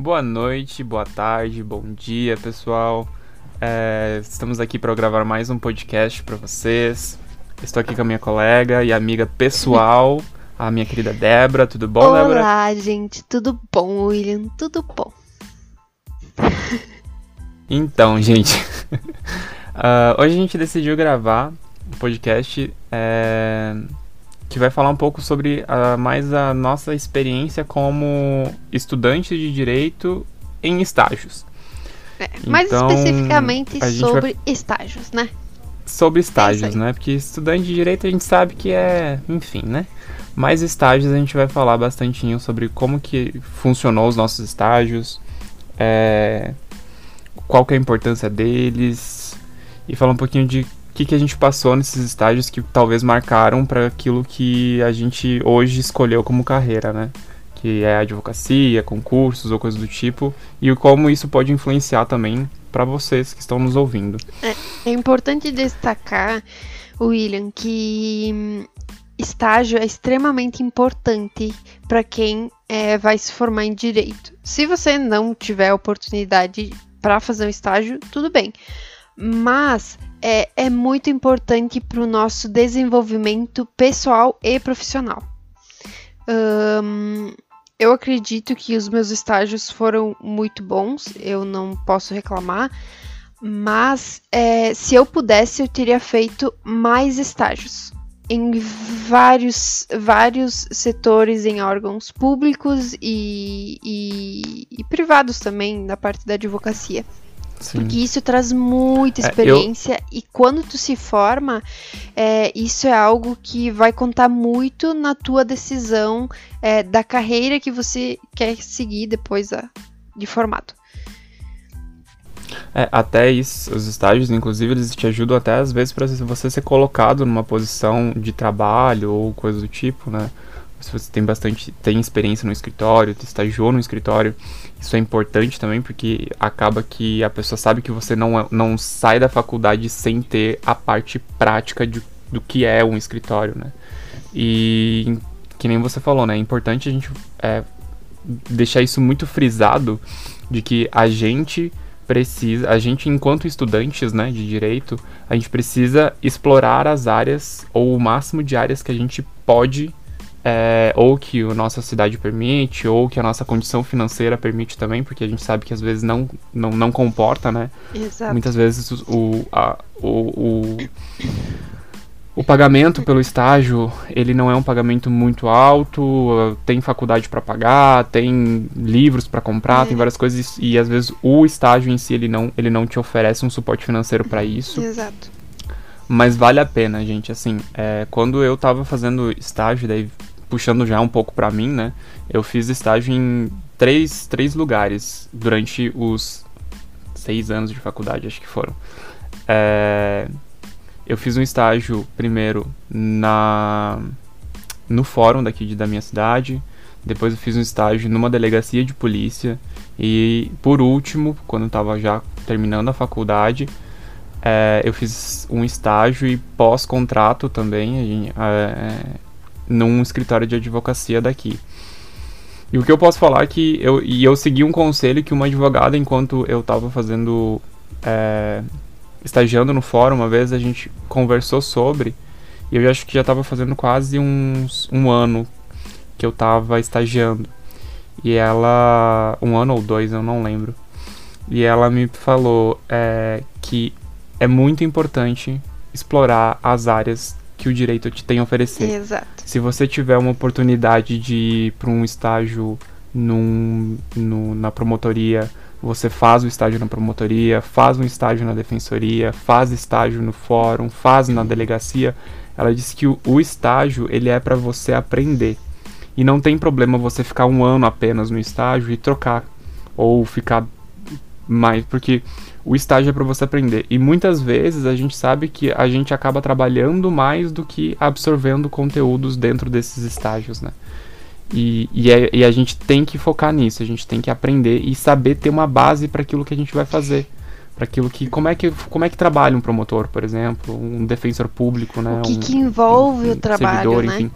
Boa noite, boa tarde, bom dia, pessoal. É, estamos aqui para gravar mais um podcast para vocês. Estou aqui com a minha colega e amiga pessoal, a minha querida Débora. Tudo bom, Olá, Débora? Olá, gente. Tudo bom, William? Tudo bom. Então, gente, uh, hoje a gente decidiu gravar um podcast é, que vai falar um pouco sobre uh, mais a nossa experiência como estudante de direito em estágios. É, mais Então, especificamente a sobre estágios, né? Sobre É estágios, aí. né? Porque estudante de direito a gente sabe que é, enfim, né? Mas estágios a gente vai falar bastante sobre como que funcionou os nossos estágios, é, qual que é a importância deles e falar um pouquinho de que, que a gente passou nesses estágios que talvez marcaram para aquilo que a gente hoje escolheu como carreira, né? Que é advocacia, concursos ou coisa do tipo, e como isso pode influenciar também para vocês que estão nos ouvindo. É importante destacar, William, que hum, estágio é extremamente importante para quem é, vai se formar em direito. Se você não tiver oportunidade para fazer um estágio, tudo bem. Mas é, é muito importante para o nosso desenvolvimento pessoal e profissional. Hum, eu acredito que os meus estágios foram muito bons, eu não posso reclamar, mas é, se eu pudesse, eu teria feito mais estágios em vários, vários setores, em órgãos públicos e, e, e privados também, na parte da advocacia. Sim. Porque isso traz muita É, eu- experiência e quando tu se forma, é, isso é algo que vai contar muito na tua decisão é, da carreira que você quer seguir depois da- de formado. É, até isso, os estágios, inclusive, eles te ajudam até às vezes para você ser colocado numa posição de trabalho ou coisa do tipo, né? Se você tem bastante, tem experiência no escritório, estagiou no escritório, isso é importante também porque acaba que a pessoa sabe que você não, é- não sai da faculdade sem ter a parte prática de, do que é um escritório, né? E que nem você falou, né? É importante a gente é, deixar isso muito frisado de que a gente precisa, a gente enquanto estudantes, né, de direito, a gente precisa explorar as áreas ou o máximo de áreas que a gente pode é, ou que a nossa cidade permite, ou que a nossa condição financeira permite também, porque a gente sabe que às vezes não, não, não comporta, né? Exato. Muitas vezes o, a- o, o, o pagamento pelo estágio, ele não é um pagamento muito alto, tem faculdade para pagar, tem livros para comprar, É. tem várias coisas e às vezes o estágio em si ele não, ele não te oferece um suporte financeiro para isso, Exato. Mas vale a pena, gente, assim, é, quando eu tava fazendo estágio, daí puxando já um pouco pra mim, né, eu fiz estágio em três, três lugares durante os seis anos de faculdade, acho que foram. É, eu fiz um estágio primeiro na no fórum daqui de, da minha cidade, depois eu fiz um estágio numa delegacia de polícia e por último, quando eu tava já terminando a faculdade, é, eu fiz um estágio e pós-contrato também, gente- é, num escritório de advocacia daqui. E o que eu posso falar é que eu, e eu segui um conselho que uma advogada, enquanto eu estava fazendo, é, estagiando no fórum, uma vez a gente conversou sobre, e eu acho que já estava fazendo quase uns, um ano que eu estava estagiando. E ela, um ano ou dois, eu não lembro. E ela me falou é, que é muito importante explorar as áreas que o direito te tem a oferecer. Exato. Se você tiver uma oportunidade de ir para um estágio num, no- na promotoria, você faz o estágio na promotoria, faz um estágio na defensoria, faz estágio no fórum, faz na delegacia. Ela disse que o, o estágio ele é para você aprender. E não tem problema você ficar um ano apenas no estágio e trocar. Ou ficar mais. Porque o estágio é para você aprender. E muitas vezes a gente sabe que a gente acaba trabalhando mais do que absorvendo conteúdos dentro desses estágios, né? E, e, é- e a gente tem que focar nisso, a gente tem que aprender e saber ter uma base para aquilo que a gente vai fazer. Para aquilo que. Como é que, como é que trabalha um promotor, por exemplo, um defensor público, né? O que, um- que envolve um o trabalho, servidor, né? enfim.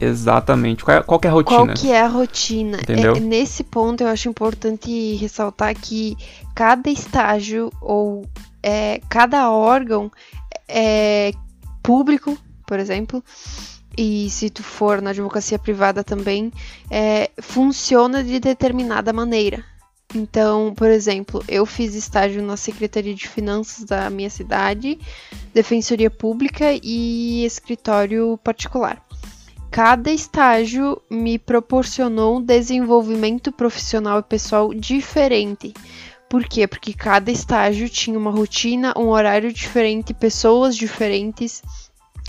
Exatamente qual, é, qual é a rotina. Qual que é a rotina? Entendeu? É, nesse ponto eu acho importante ressaltar que cada estágio ou é, cada órgão é público, por exemplo, e se tu for na advocacia privada também, é, funciona de determinada maneira. Então, por exemplo, eu fiz estágio na Secretaria de Finanças da minha cidade, Defensoria Pública e escritório particular. Cada estágio me proporcionou um desenvolvimento profissional e pessoal diferente. Por quê? Porque cada estágio tinha uma rotina, um horário diferente, pessoas diferentes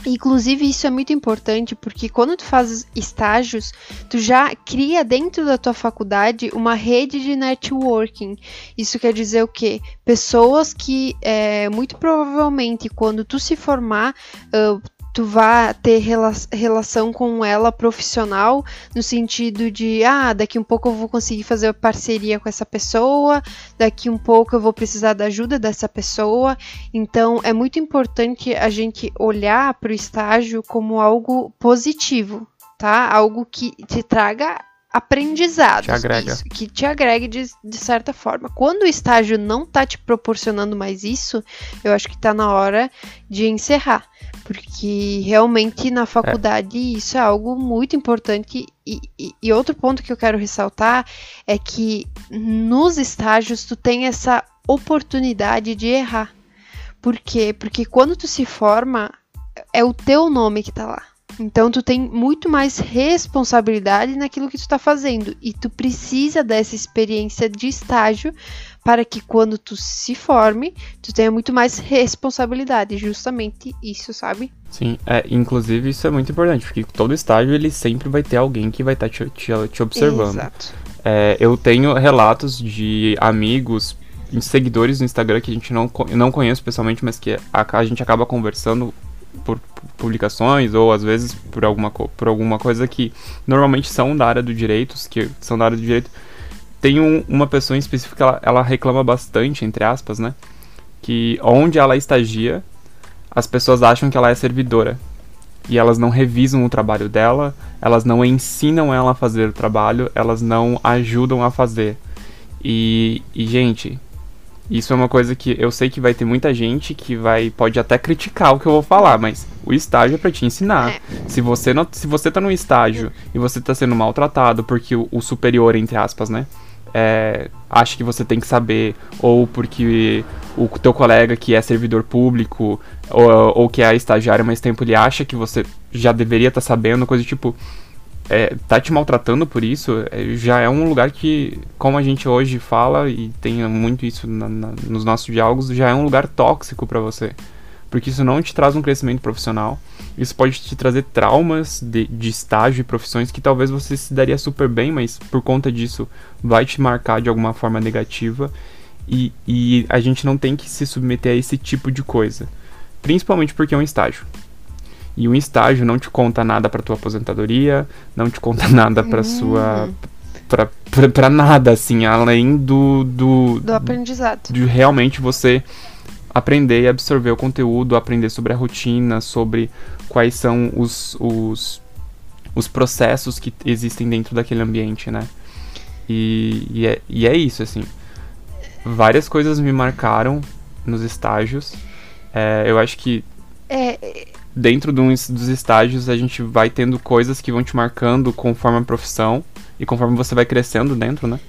Inclusive, isso é muito importante porque quando tu faz estágios, tu já cria dentro da tua faculdade uma rede de networking. Isso quer dizer o quê? Pessoas que, é, muito provavelmente, quando tu se formar, uh, tu vá ter rela relação com ela profissional, no sentido de, ah, daqui um pouco eu vou conseguir fazer parceria com essa pessoa, daqui um pouco eu vou precisar da ajuda dessa pessoa. Então, é muito importante a gente olhar para o estágio como algo positivo, tá? Algo que te traga aprendizado. Te agrega. Isso, que te agregue de, de, certa forma. Quando o estágio não tá te proporcionando mais isso, eu acho que tá na hora de encerrar. Porque realmente na faculdade é. isso é algo muito importante. E, e, e, outro ponto que eu quero ressaltar é que nos estágios tu tem essa oportunidade de errar. Por quê? Porque quando tu se forma, é o teu nome que tá lá. Então tu tem muito mais responsabilidade naquilo que tu está fazendo e tu precisa dessa experiência de estágio para que quando tu se forme, tu tenha muito mais responsabilidade, justamente isso, sabe? Sim, é, inclusive isso é muito importante, porque todo estágio ele sempre vai ter alguém que vai estar tá te, te, te, observando. Exato. É, eu tenho relatos de amigos, seguidores no Instagram que a gente não, não conhece pessoalmente, mas que a, a gente acaba conversando por publicações ou às vezes por alguma, por alguma coisa que normalmente são da área do direito, que são da área do direito. Tem um, uma pessoa em específico ela, ela reclama bastante, entre aspas, né? Que onde ela estagia, as pessoas acham que ela é servidora. E elas não revisam o trabalho dela, elas não ensinam ela a fazer o trabalho, elas não ajudam a fazer. E, e gente, isso é uma coisa que eu sei que vai ter muita gente que vai pode até criticar o que eu vou falar, mas o estágio é para te ensinar. É. Se você não, se você tá no estágio e você tá sendo maltratado porque o, o superior entre aspas, né, é, acha que você tem que saber ou porque o teu colega que é servidor público ou, ou que é estagiário mais tempo ele acha que você já deveria estar tá sabendo, coisa tipo é, tá te maltratando por isso, é, já é um lugar que, como a gente hoje fala, e tem muito isso na, na, nos nossos diálogos, já é um lugar tóxico para você. Porque isso não te traz um crescimento profissional. Isso pode te trazer traumas de, de estágio e profissões que talvez você se daria super bem, mas por conta disso vai te marcar de alguma forma negativa. E, e a gente não tem que se submeter a esse tipo de coisa. Principalmente porque é um estágio. E um estágio não te conta nada para tua aposentadoria, não te conta nada para sua para para nada assim, além do do do aprendizado. De realmente você aprender e absorver o conteúdo, aprender sobre a rotina, sobre quais são os, os, os processos que existem dentro daquele ambiente, né? E, e, é, e é isso, assim. Várias coisas me marcaram nos estágios. É, eu acho que. É, dentro dos, dos estágios a gente vai tendo coisas que vão te marcando conforme a profissão e conforme você vai crescendo dentro, né?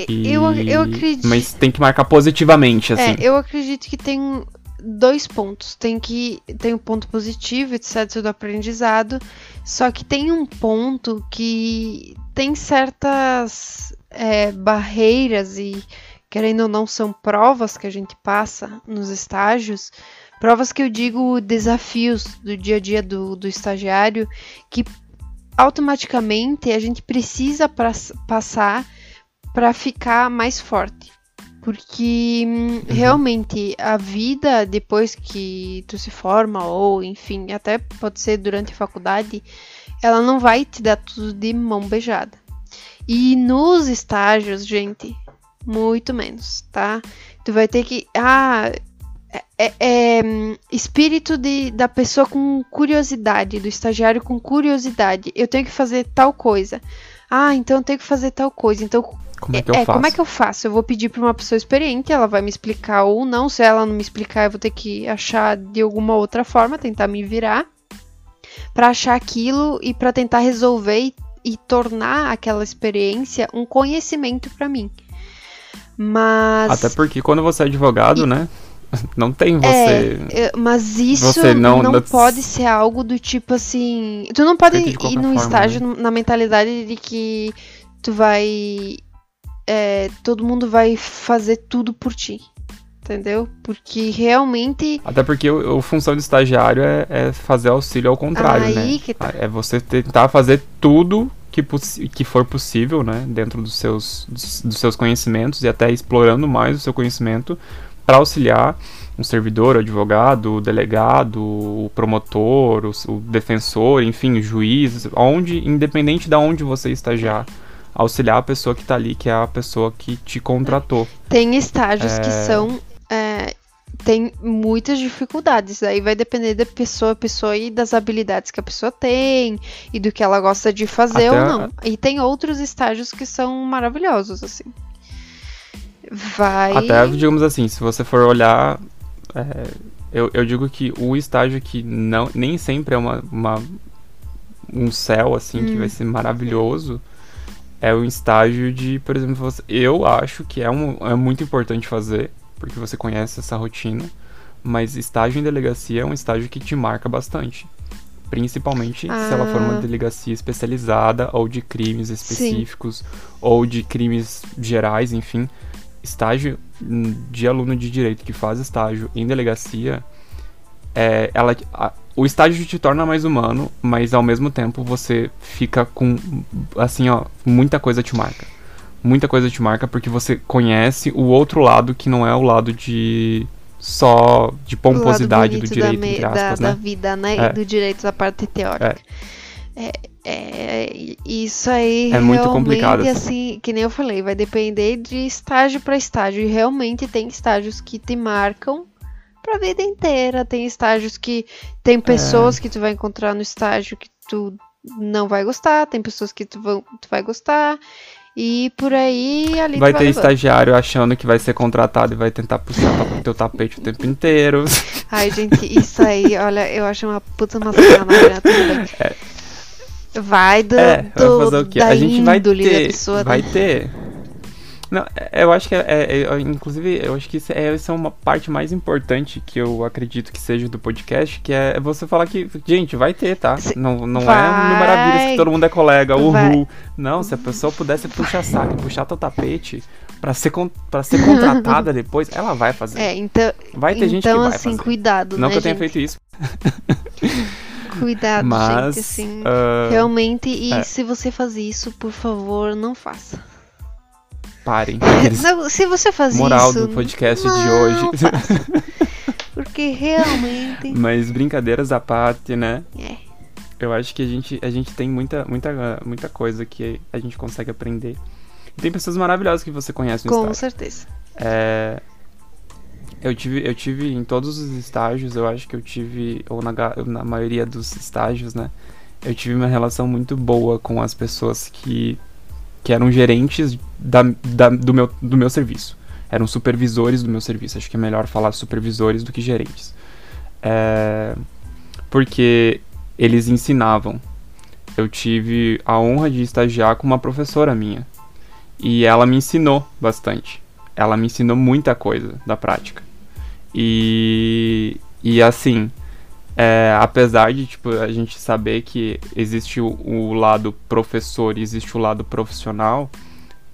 É, e... eu, eu acredito. Mas tem que marcar positivamente, assim. É, eu acredito que tem dois pontos. Tem que tem um ponto positivo, etc, do aprendizado, só que tem um ponto que tem certas é, barreiras e querendo ou não são provas que a gente passa nos estágios Provas que eu digo desafios do dia a dia do, do estagiário que automaticamente a gente precisa pra, passar para ficar mais forte. Porque uhum. realmente a vida depois que tu se forma, ou enfim, até pode ser durante a faculdade, ela não vai te dar tudo de mão beijada. E nos estágios, gente, muito menos, tá? Tu vai ter que. Ah, é, é, espírito de, da pessoa com curiosidade, do estagiário com curiosidade. Eu tenho que fazer tal coisa. Ah, então eu tenho que fazer tal coisa. Então, como é que eu é, faço? como é que eu faço? Eu vou pedir para uma pessoa experiente, ela vai me explicar ou não. Se ela não me explicar, eu vou ter que achar de alguma outra forma, tentar me virar para achar aquilo e para tentar resolver e, e, tornar aquela experiência um conhecimento para mim. Mas até porque quando você é advogado, e... né? Não tem você. É, mas isso não, não pode ser algo do tipo assim. Tu não pode ir num forma, estágio né? na mentalidade de que tu vai. É, todo mundo vai fazer tudo por ti. Entendeu? Porque realmente. Até porque a função do estagiário é, é, fazer auxílio ao contrário, Aí né? Que tá. É você tentar fazer tudo que, que for possível, né? Dentro dos seus, dos, dos seus conhecimentos e até explorando mais o seu conhecimento para auxiliar um servidor, o advogado, o delegado, o promotor, o, o defensor, enfim, o juiz, onde, independente de onde você estagiar, auxiliar a pessoa que está ali, que é a pessoa que te contratou. Tem estágios é... que são é, tem muitas dificuldades. Aí vai depender da pessoa, pessoa e das habilidades que a pessoa tem e do que ela gosta de fazer Até ou não. A... E tem outros estágios que são maravilhosos, assim vai. Até, digamos assim, se você for olhar. É, eu, eu digo que o estágio que não, nem sempre é uma, uma um céu, assim, hum. que vai ser maravilhoso. É o estágio de, por exemplo, você, eu acho que é, um, é muito importante fazer, porque você conhece essa rotina. Mas estágio em delegacia é um estágio que te marca bastante. Principalmente ah. se ela for uma ah. delegacia especializada ou de crimes específicos Sim. ou de crimes gerais, enfim estágio de aluno de direito que faz estágio em delegacia, é, ela, a, o estágio te torna mais humano, mas ao mesmo tempo você fica com, assim, ó, muita coisa te marca. Muita coisa te marca porque você conhece o outro lado que não é o lado de só de pomposidade do direito, da, entre aspas, da, né? da vida, né? É. Do direito da parte teórica. É. é é, isso aí é muito complicado. assim, que nem eu falei, vai depender de estágio para estágio. E realmente tem estágios que te marcam pra vida inteira. Tem estágios que tem pessoas é. que tu vai encontrar no estágio que tu não vai gostar, tem pessoas que tu, vão, tu vai gostar. E por aí ali vai ter vai estagiário achando que vai ser contratado e vai tentar puxar o teu tapete o tempo inteiro. Ai, gente, isso aí, olha, eu acho uma puta uma sacanagem, né? É. Vai do, é, do fazer o quê? a gente vai ter, pessoa, vai ter. Não, é, eu acho que é, é, inclusive, eu acho que isso é, essa é uma parte mais importante que eu acredito que seja do podcast, que é você falar que, gente, vai ter, tá? Não, não vai, é no Maravilhas que todo mundo é colega, uhul. Não, se a pessoa pudesse puxar saco, puxar teu tapete para ser para ser contratada depois, ela vai fazer. É, então, vai ter então, gente que vai assim, fazer. cuidado, Não né, que eu tenha gente? feito isso. Cuidado, Mas, gente, assim. Uh, realmente, e é. se você faz isso, por favor, não faça. Parem. Não, se você faz Moral isso. do podcast não de hoje. Porque realmente. Mas brincadeiras à parte, né? É. Eu acho que a gente, a gente tem muita, muita, muita coisa que a gente consegue aprender. E tem pessoas maravilhosas que você conhece no Com estágio. certeza. É, eu tive, eu tive em todos os estágios, eu acho que eu tive, ou na, na maioria dos estágios, né? Eu tive uma relação muito boa com as pessoas que, que eram gerentes da, da, do, meu, do meu serviço. Eram supervisores do meu serviço. Acho que é melhor falar supervisores do que gerentes. É, porque eles ensinavam. Eu tive a honra de estagiar com uma professora minha. E ela me ensinou bastante. Ela me ensinou muita coisa da prática. E, e assim, é, apesar de tipo, a gente saber que existe o, o lado professor e existe o lado profissional,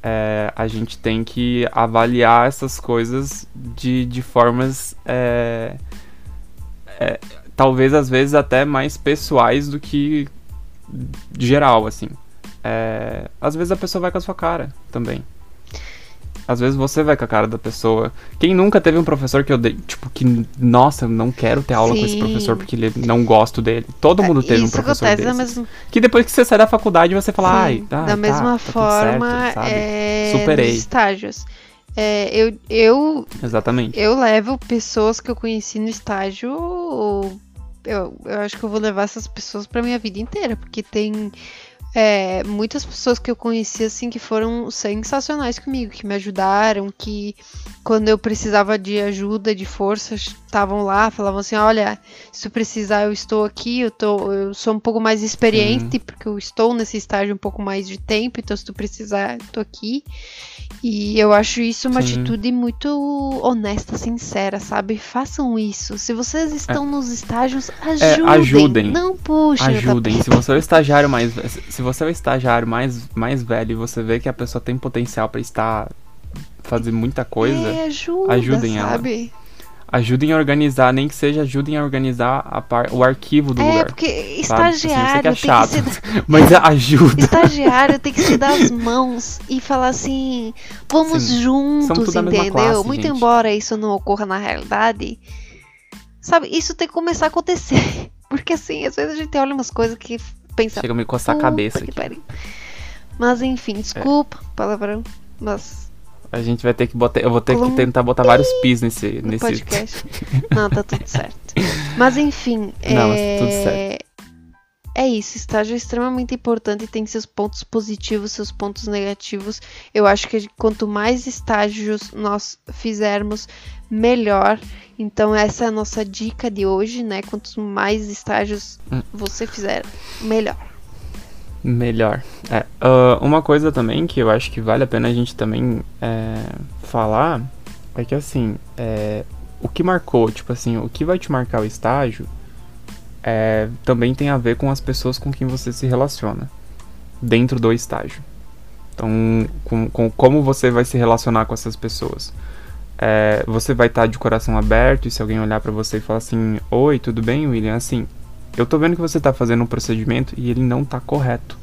é, a gente tem que avaliar essas coisas de, de formas. É, é talvez às vezes até mais pessoais do que geral, assim. É, às vezes a pessoa vai com a sua cara também. Às vezes você vai com a cara da pessoa. Quem nunca teve um professor que eu dei, tipo, que, nossa, eu não quero ter aula Sim. com esse professor porque ele não gosto dele. Todo mundo teve Isso um professor desse. Mesma... Que depois que você sai da faculdade você fala, Sim, ai, tá, da mesma tá, forma, certo, é, Superei. nos estágios. É, eu, eu, Exatamente. eu levo pessoas que eu conheci no estágio. Eu, eu acho que eu vou levar essas pessoas pra minha vida inteira, porque tem é, muitas pessoas que eu conheci assim que foram sensacionais comigo, que me ajudaram, que quando eu precisava de ajuda, de força, estavam lá, falavam assim, olha, se tu precisar, eu estou aqui, eu, tô, eu sou um pouco mais experiente, Sim. porque eu estou nesse estágio um pouco mais de tempo, então se tu precisar, eu tô aqui. E eu acho isso uma Sim. atitude muito honesta, sincera, sabe? Façam isso. Se vocês estão é. nos estágios, ajudem. É, ajudem. Não puxem. Ajudem. Se você é o estagiário mais se você é o estagiário mais, mais velho e você vê que a pessoa tem potencial para estar fazer muita coisa, é, ajuda, ajudem sabe? ela ajudem a organizar, nem que seja ajudem a organizar a par, o arquivo do é, lugar. É, porque estagiário assim, é chato, tem que se... mas ajuda. Estagiário tem que se dar as mãos e falar assim, vamos Sim, juntos, entendeu? Classe, Muito gente. embora isso não ocorra na realidade, sabe, isso tem que começar a acontecer. Porque assim, às vezes a gente olha umas coisas que pensa. Chega a me coçar a cabeça aqui. Mas enfim, desculpa, é. palavrão, mas a gente vai ter que botar. Eu vou ter que tentar botar vários pis nesse. No nesse... podcast. Não, tá tudo certo. Mas enfim. Não, é... tudo certo. É isso, estágio é extremamente importante, tem seus pontos positivos, seus pontos negativos. Eu acho que quanto mais estágios nós fizermos, melhor. Então essa é a nossa dica de hoje, né? Quantos mais estágios hum. você fizer, melhor. Melhor. É, uh, uma coisa também que eu acho que vale a pena a gente também é, falar é que assim, é, o que marcou, tipo assim, o que vai te marcar o estágio é, também tem a ver com as pessoas com quem você se relaciona dentro do estágio. Então, com, com como você vai se relacionar com essas pessoas. É, você vai estar de coração aberto e se alguém olhar para você e falar assim, oi, tudo bem, William? Assim, eu tô vendo que você tá fazendo um procedimento e ele não tá correto.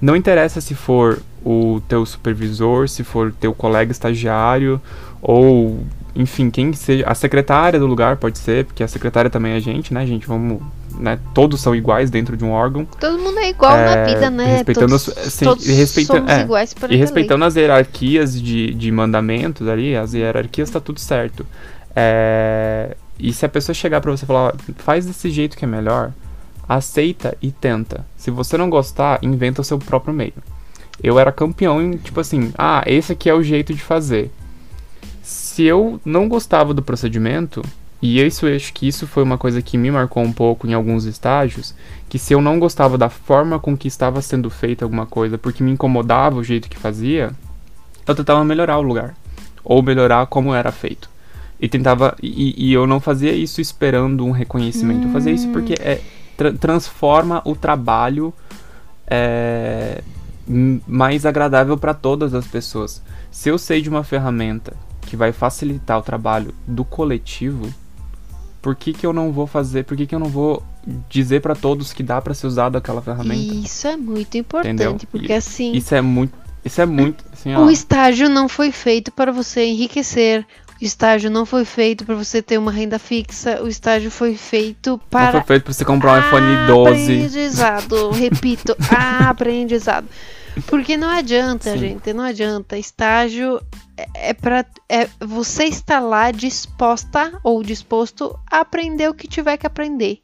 Não interessa se for o teu supervisor, se for teu colega estagiário ou enfim, quem seja, a secretária do lugar pode ser, porque a secretária também é gente, né, gente? Vamos, né? Todos são iguais dentro de um órgão. Todo mundo é igual é, na vida, né? Respeitando todos, assim, todos respeita, somos é, iguais E respeitando as hierarquias de, de mandamentos ali, as hierarquias tá tudo certo. É, e se a pessoa chegar para você e falar, faz desse jeito que é melhor, aceita e tenta. Se você não gostar, inventa o seu próprio meio. Eu era campeão em, tipo assim, ah, esse aqui é o jeito de fazer. Se eu não gostava do procedimento, e isso eu acho que isso foi uma coisa que me marcou um pouco em alguns estágios, que se eu não gostava da forma com que estava sendo feita alguma coisa, porque me incomodava o jeito que fazia, eu tentava melhorar o lugar, ou melhorar como era feito. E tentava. E, e eu não fazia isso esperando um reconhecimento. Hum. Eu fazia isso porque é, tra transforma o trabalho é, mais agradável para todas as pessoas. Se eu sei de uma ferramenta que vai facilitar o trabalho do coletivo, por que, que eu não vou fazer? Por que, que eu não vou dizer para todos que dá para ser usado aquela ferramenta? Isso é muito importante, Entendeu? porque assim. Isso é muito. Isso é muito. Assim, o estágio não foi feito para você enriquecer estágio não foi feito para você ter uma renda fixa, o estágio foi feito para. Não foi feito para você comprar um iPhone 12. Aprendizado, repito, aprendizado. Porque não adianta, Sim. gente, não adianta. Estágio é, é para é, você estar lá disposta ou disposto a aprender o que tiver que aprender.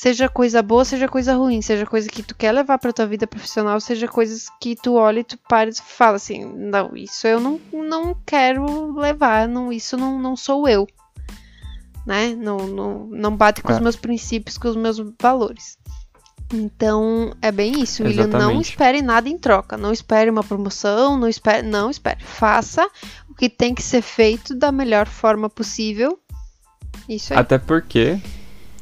Seja coisa boa, seja coisa ruim, seja coisa que tu quer levar pra tua vida profissional, seja coisas que tu olha e tu para e fala assim, não, isso eu não, não quero levar, não, isso não, não sou eu. Né? Não, não, não bate com é. os meus princípios, com os meus valores. Então, é bem isso, William. Não espere nada em troca. Não espere uma promoção, não espere. Não espere. Faça o que tem que ser feito da melhor forma possível. Isso aí. Até porque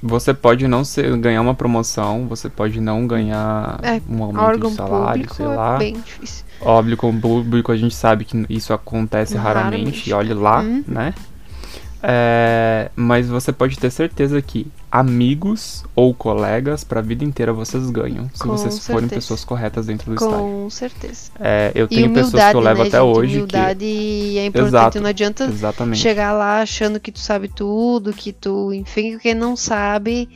você pode não ser, ganhar uma promoção, você pode não ganhar é, um aumento de salário, sei é lá. Bem difícil. Óbvio, com o público a gente sabe que isso acontece raramente, raramente. olhe lá, hum. né? É, mas você pode ter certeza que amigos ou colegas para a vida inteira vocês ganham se Com vocês certeza. forem pessoas corretas dentro do Com estágio. Com certeza. É, eu tenho pessoas que eu levo né, até gente? hoje humildade que é importante. Exato, não adianta exatamente. chegar lá achando que tu sabe tudo, que tu, enfim, quem não sabe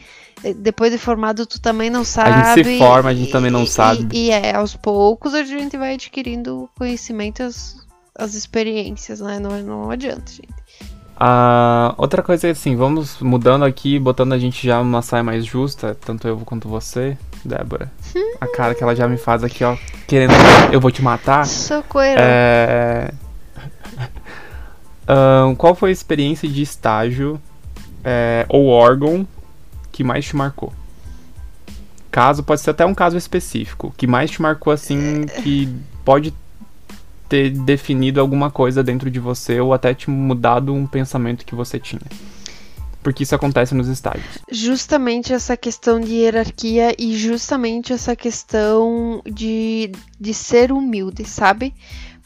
eh, depois de formado tu também não sabe. A gente se forma, a gente também não e, sabe. E, e, é, aos poucos a gente vai adquirindo conhecimentos as experiências, né? Não, não adianta, gente. Ah, outra coisa é assim, vamos mudando aqui, botando a gente já numa saia mais justa, tanto eu quanto você, Débora. A cara que ela já me faz aqui, ó, querendo eu vou te matar. Socorro. É... Ahn, qual foi a experiência de estágio é, ou órgão que mais te marcou? Caso, pode ser até um caso específico, que mais te marcou assim, que pode ter definido alguma coisa dentro de você ou até te mudado um pensamento que você tinha. Porque isso acontece nos estágios. Justamente essa questão de hierarquia e justamente essa questão de, de ser humilde, sabe?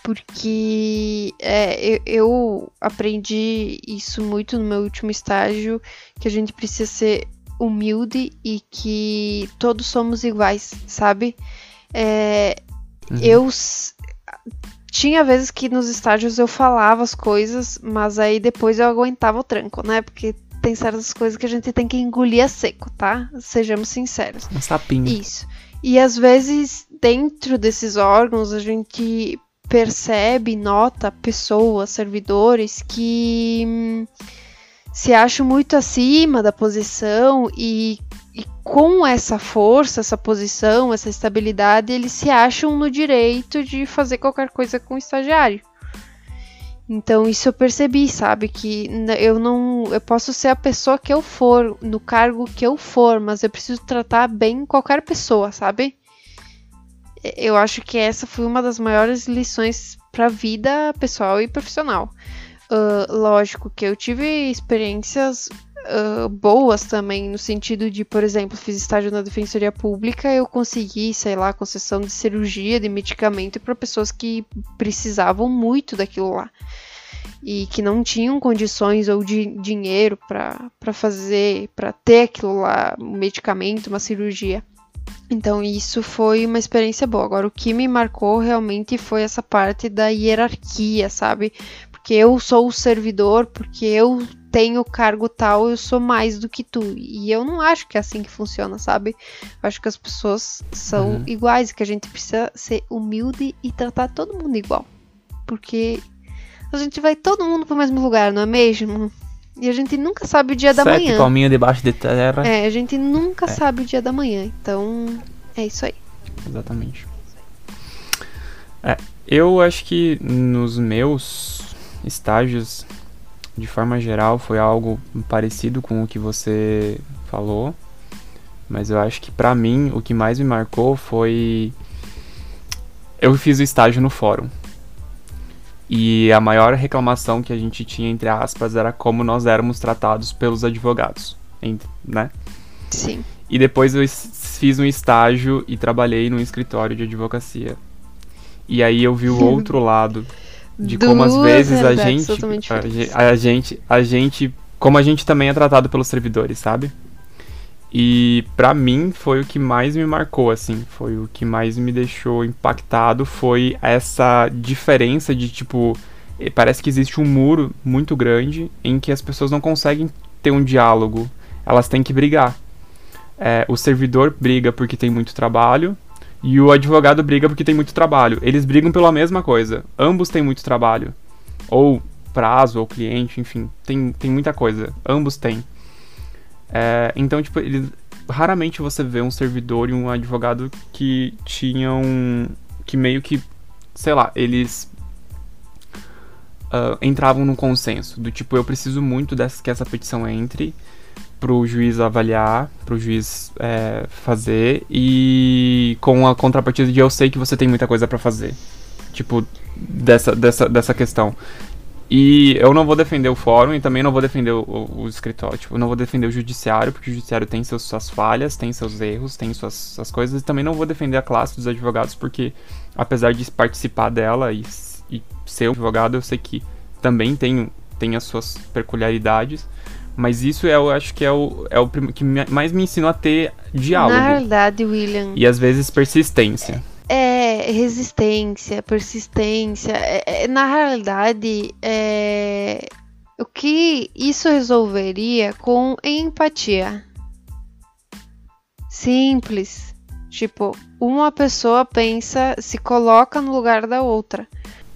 Porque é, eu, eu aprendi isso muito no meu último estágio, que a gente precisa ser humilde e que todos somos iguais, sabe? É, Uhum. Eu tinha vezes que nos estágios eu falava as coisas, mas aí depois eu aguentava o tranco, né? Porque tem certas coisas que a gente tem que engolir a seco, tá? Sejamos sinceros. Um sapinho. Isso. E às vezes, dentro desses órgãos, a gente percebe, nota pessoas, servidores que hum, se acham muito acima da posição e, e com essa força, essa posição, essa estabilidade, eles se acham no direito de fazer qualquer coisa com o estagiário. Então isso eu percebi, sabe, que eu não, eu posso ser a pessoa que eu for, no cargo que eu for, mas eu preciso tratar bem qualquer pessoa, sabe? Eu acho que essa foi uma das maiores lições para vida pessoal e profissional. Ah, lógico que eu tive experiências ah, boas também, no sentido de, por exemplo, fiz estágio na Defensoria Pública, eu consegui, sei lá, concessão de cirurgia, de medicamento para pessoas que precisavam muito daquilo lá e que não tinham condições ou de dinheiro para fazer, para ter aquilo lá, um medicamento, uma cirurgia. Então isso foi uma experiência boa. Agora o que me marcou realmente foi essa parte da hierarquia, sabe? Porque eu sou o servidor, porque eu tenho cargo tal, eu sou mais do que tu. E eu não acho que é assim que funciona, sabe? Eu acho que as pessoas são Uhum. iguais, que a gente precisa ser humilde e tratar todo mundo igual. Porque a gente vai todo mundo pro mesmo lugar, não é mesmo? E a gente nunca sabe o dia da Sete manhã. palminhas debaixo de terra. É, a gente nunca É. sabe o dia da manhã. Então, é isso aí. Exatamente. É, eu acho que nos meus estágios, de forma geral, foi algo parecido com o que você falou. Mas eu acho que pra mim o que mais me marcou foi. Eu fiz o estágio no fórum. E a maior reclamação que a gente tinha, entre aspas, era como nós éramos tratados pelos advogados. Né? Sim. E depois eu fiz um estágio e trabalhei num escritório de advocacia. E aí eu vi o outro lado de como às vezes a gente, a, ge- a gente, a gente, como a gente também é tratado pelos servidores, sabe? E pra mim foi o que mais me marcou, assim, foi o que mais me deixou impactado foi essa diferença de tipo, eh, parece que existe um muro muito grande em que as pessoas não conseguem ter um diálogo, elas têm que brigar. É, o servidor briga porque tem muito trabalho e o advogado briga porque tem muito trabalho. Eles brigam pela mesma coisa. Ambos têm muito trabalho. Ou prazo, ou cliente, enfim. Tem, tem muita coisa. Ambos têm. É, então, tipo, raramente você vê um servidor e um advogado que tinham. que meio que. sei lá, eles. ah, entravam num consenso. Do tipo, eu preciso muito dessa, que essa petição entre pro juiz avaliar, pro juiz é, fazer e com a contrapartida de eu sei que você tem muita coisa pra fazer. Tipo, dessa, dessa, dessa questão. E eu não vou defender o fórum e também não vou defender o, o- o escritório. Tipo, não vou defender o judiciário, porque o judiciário tem seus, suas falhas, tem seus erros, tem suas, suas coisas. E também não vou defender a classe dos advogados, porque apesar de participar dela e, e ser um advogado, eu sei que também tem, tem as suas peculiaridades. Mas isso é, eu acho que é o, é o que mais me ensinou a ter diálogo. Na realidade, William, E às vezes persistência. é resistência, persistência. é- é- na realidade, é o que isso resolveria com empatia. Simples. Tipo, uma pessoa pensa, se coloca no lugar da outra.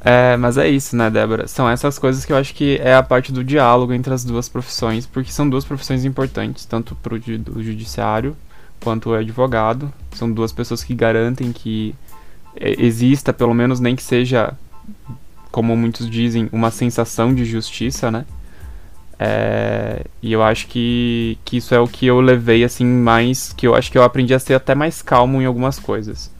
É, mas é isso, né, Débora? São essas coisas que eu acho que é a parte do diálogo entre as duas profissões, porque são duas profissões importantes, tanto para o judiciário quanto o advogado. São duas pessoas que garantem que exista, pelo menos nem que seja, como muitos dizem, uma sensação de justiça, né? É, e eu acho que, que isso é o que eu levei, assim, mais. Que eu acho que eu aprendi a ser até mais calmo em algumas coisas.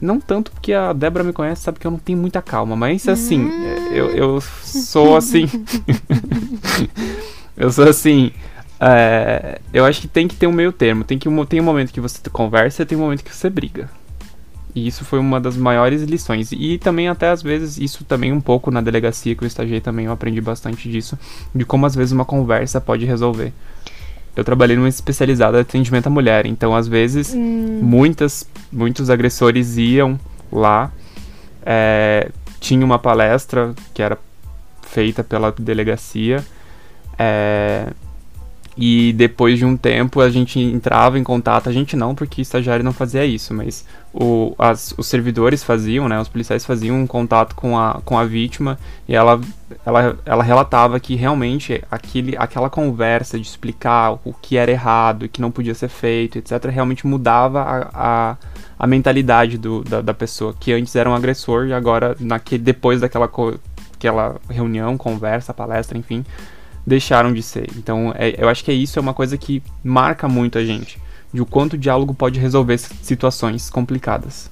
Não tanto porque a Débora me conhece, sabe que eu não tenho muita calma, mas assim, hum. eu, eu sou assim. eu sou assim. É, eu acho que tem que ter um meio termo. Tem, que, tem um momento que você conversa e tem um momento que você briga. E isso foi uma das maiores lições. E também, até às vezes, isso também um pouco na delegacia que eu estagiei também, eu aprendi bastante disso. De como às vezes uma conversa pode resolver. Eu trabalhei numa especializada de atendimento à mulher, então às vezes hum. muitas, muitos agressores iam lá, é, tinha uma palestra que era feita pela delegacia, é, e depois de um tempo a gente entrava em contato, a gente não, porque estagiário não fazia isso, mas o, as, os servidores faziam, né, os policiais faziam um contato com a, com a vítima e ela, ela, ela relatava que realmente aquele, aquela conversa de explicar o que era errado e que não podia ser feito, etc., realmente mudava a, a, a mentalidade do, da, da pessoa, que antes era um agressor e agora, naquele, depois daquela aquela reunião, conversa, palestra, enfim, deixaram de ser. Então, é, eu acho que é isso é uma coisa que marca muito a gente, de o quanto o diálogo pode resolver situações complicadas.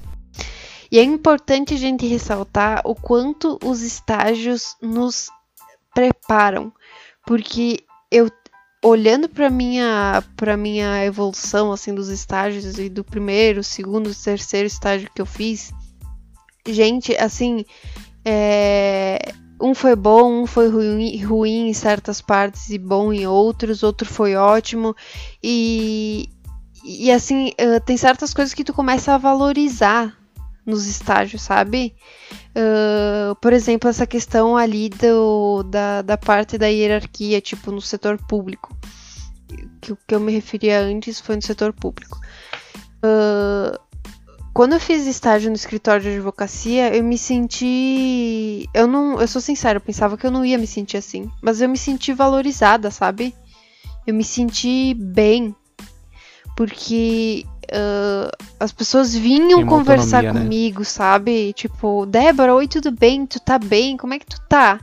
E é importante a gente ressaltar o quanto os estágios nos preparam, porque eu olhando para minha para minha evolução assim dos estágios e do primeiro, segundo, terceiro estágio que eu fiz, gente, assim, é, um foi bom, um foi ruim, ruim em certas partes e bom em outros, outro foi ótimo. E, e assim, uh, tem certas coisas que tu começa a valorizar nos estágios, sabe? Uh, por exemplo, essa questão ali do, da, da parte da hierarquia, tipo, no setor público. Que o que eu me referia antes foi no setor público. Uh, quando eu fiz estágio no escritório de advocacia, eu me senti. Eu não. Eu sou sincera, eu pensava que eu não ia me sentir assim. Mas eu me senti valorizada, sabe? Eu me senti bem. Porque uh, as pessoas vinham conversar né? comigo, né? sabe? Tipo, Débora, oi, tudo bem? Tu tá bem? Como é que tu tá?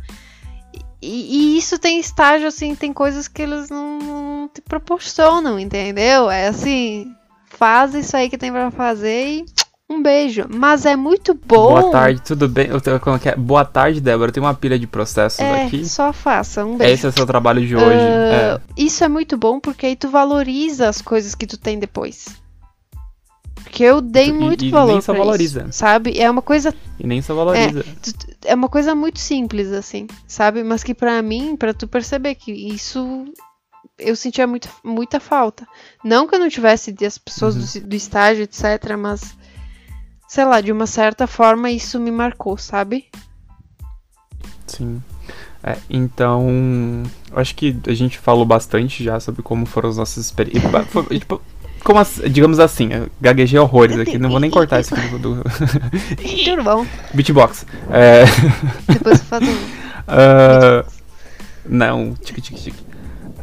E, e, isso tem estágio, assim, tem coisas que eles não, não te proporcionam, entendeu? É assim, faz isso aí que tem para fazer e um beijo. Mas é muito bom. Boa tarde, tudo bem? É? Boa tarde, Débora. Tem uma pilha de processos é, aqui. Só faça, um beijo. Esse é o seu trabalho de hoje. Uh, é. Isso é muito bom porque aí tu valoriza as coisas que tu tem depois. Porque eu dei muito e, e valor. E nem só valoriza. Isso, sabe? É uma coisa. E nem só valoriza. É, é uma coisa muito simples, assim, sabe? Mas que para mim, para tu perceber que isso eu sentia muito, muita falta. Não que eu não tivesse as pessoas uhum. do, do estágio, etc., mas sei lá, de uma certa forma isso me marcou, sabe? Sim. É, então, acho que a gente falou bastante já sobre como foram as nossas experiências. tipo, como as, digamos assim, gaguejei horrores aqui, não vou nem cortar esse aqui do. Tudo bom. Beatbox. É... Depois eu faço. Uh... Não, tique tique tique.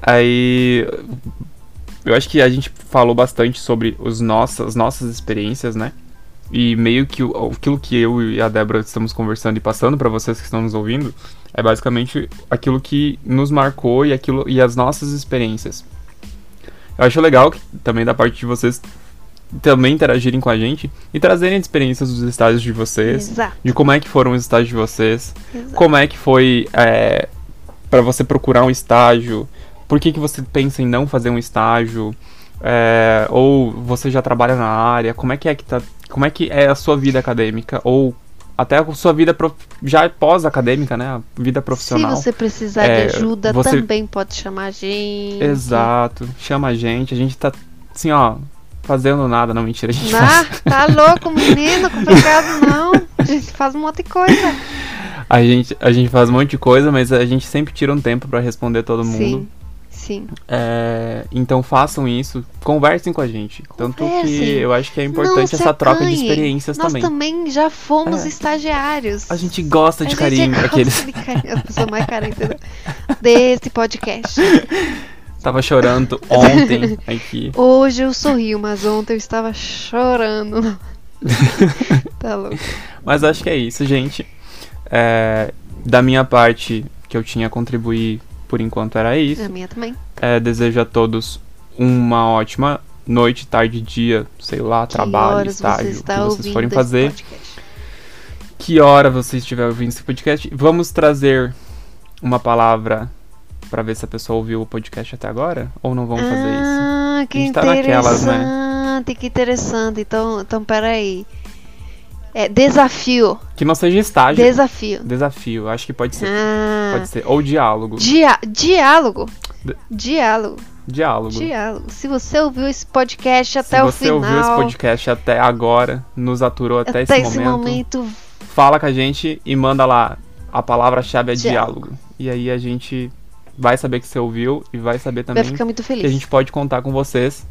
Aí. Eu acho que a gente falou bastante sobre os nossas, as nossas experiências, né? E meio que aquilo que eu e a Débora estamos conversando e passando para vocês que estão nos ouvindo é basicamente aquilo que nos marcou e aquilo e as nossas experiências. Eu acho legal que, também da parte de vocês também interagirem com a gente e trazerem experiências dos estágios de vocês, Exato. de como é que foram os estágios de vocês, Exato. como é que foi é, para você procurar um estágio, por que, que você pensa em não fazer um estágio, é, ou você já trabalha na área, como é que é que tá como é que é a sua vida acadêmica ou até a sua vida prof... já pós-acadêmica, né? A vida profissional. Se você precisar é, de ajuda, você... também pode chamar a gente. Exato, chama a gente. A gente tá assim, ó, fazendo nada, não mentira. A gente ah, faz... tá louco, menino, complicado não. A gente faz um monte de coisa. A gente, a gente faz um monte de coisa, mas a gente sempre tira um tempo para responder todo mundo. Sim. Sim. É, então façam isso, conversem com a gente. Tanto que Conversem. eu acho que é importante essa troca de experiências Nós também. também já fomos É. estagiários. A gente gosta de A carinho, gosta aqueles. de carinho, a pessoa mais carente desse podcast. Tava chorando ontem aqui. Hoje eu sorrio, mas ontem eu estava chorando. tá louco. Mas acho que é isso, gente. É, da minha parte, que eu tinha a contribuir por enquanto era isso. A minha também. É, desejo a todos uma ótima noite, tarde, dia, sei lá, Que trabalho, estágio, o que vocês forem fazer. Que hora você estiver ouvindo esse podcast. Vamos trazer uma palavra pra ver se a pessoa ouviu o podcast até agora? Ou não vamos fazer isso? Ah, que A gente tá naquelas, né? que interessante. Então, então peraí. É desafio. Que não seja estágio. Desafio. Desafio, acho que pode ser. Ah, Pode ser. Ou diálogo. dia- diálogo. De- Diálogo. Diálogo. Diálogo. Se você ouviu esse podcast Se até o você final, ouviu esse podcast até agora, nos aturou até, até esse, momento, momento, fala com a gente e manda lá. A palavra-chave é Diálogo. diálogo. E aí a gente vai saber que você ouviu e vai saber também vai ficar muito que feliz. a gente pode contar com vocês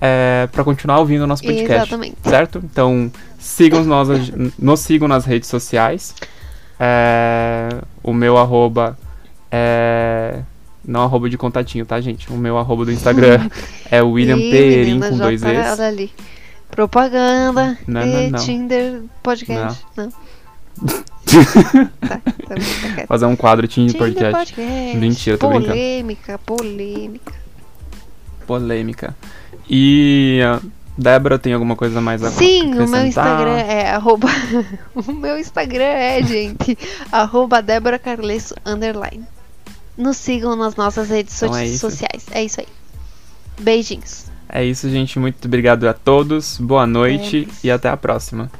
é, para continuar ouvindo o nosso podcast. Exatamente. Certo? Então sigam nós, nos sigam nas redes sociais. É, o meu arroba é. Não arroba de contatinho, tá, gente? O meu arroba do Instagram é William menina, com dois tá, Es. Olha ali. Propaganda Não, e não, não. Tinder podcast. Não. tá, tá, tá quieto. Fazer um quadro Tinder podcast. podcast. Mentira, tô brincando. polêmica, polêmica. Polêmica. E a Débora tem alguma coisa mais a Sim, o meu? Instagram é arroba. o meu Instagram é, gente, arroba Débora Carlesso underline. Nos sigam nas nossas redes Então so- é sociais. É isso aí. Beijinhos. É isso, gente. Muito obrigado a todos. Boa noite É. e até a próxima.